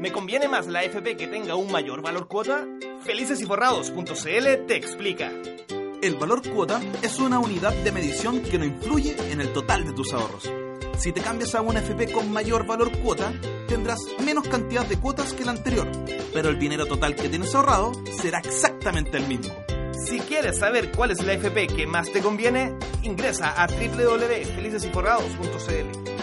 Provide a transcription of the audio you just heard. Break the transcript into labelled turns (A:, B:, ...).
A: ¿Me conviene más la FP que tenga un mayor valor cuota? Felicesyforrados.cl te explica.
B: El valor cuota es una unidad de medición que no influye en el total de tus ahorros. Si te cambias a una FP con mayor valor cuota, tendrás menos cantidad de cuotas que la anterior, pero el dinero total que tienes ahorrado será exactamente el mismo.
A: Si quieres saber cuál es la FP que más te conviene, ingresa a www.felicesyforrados.cl.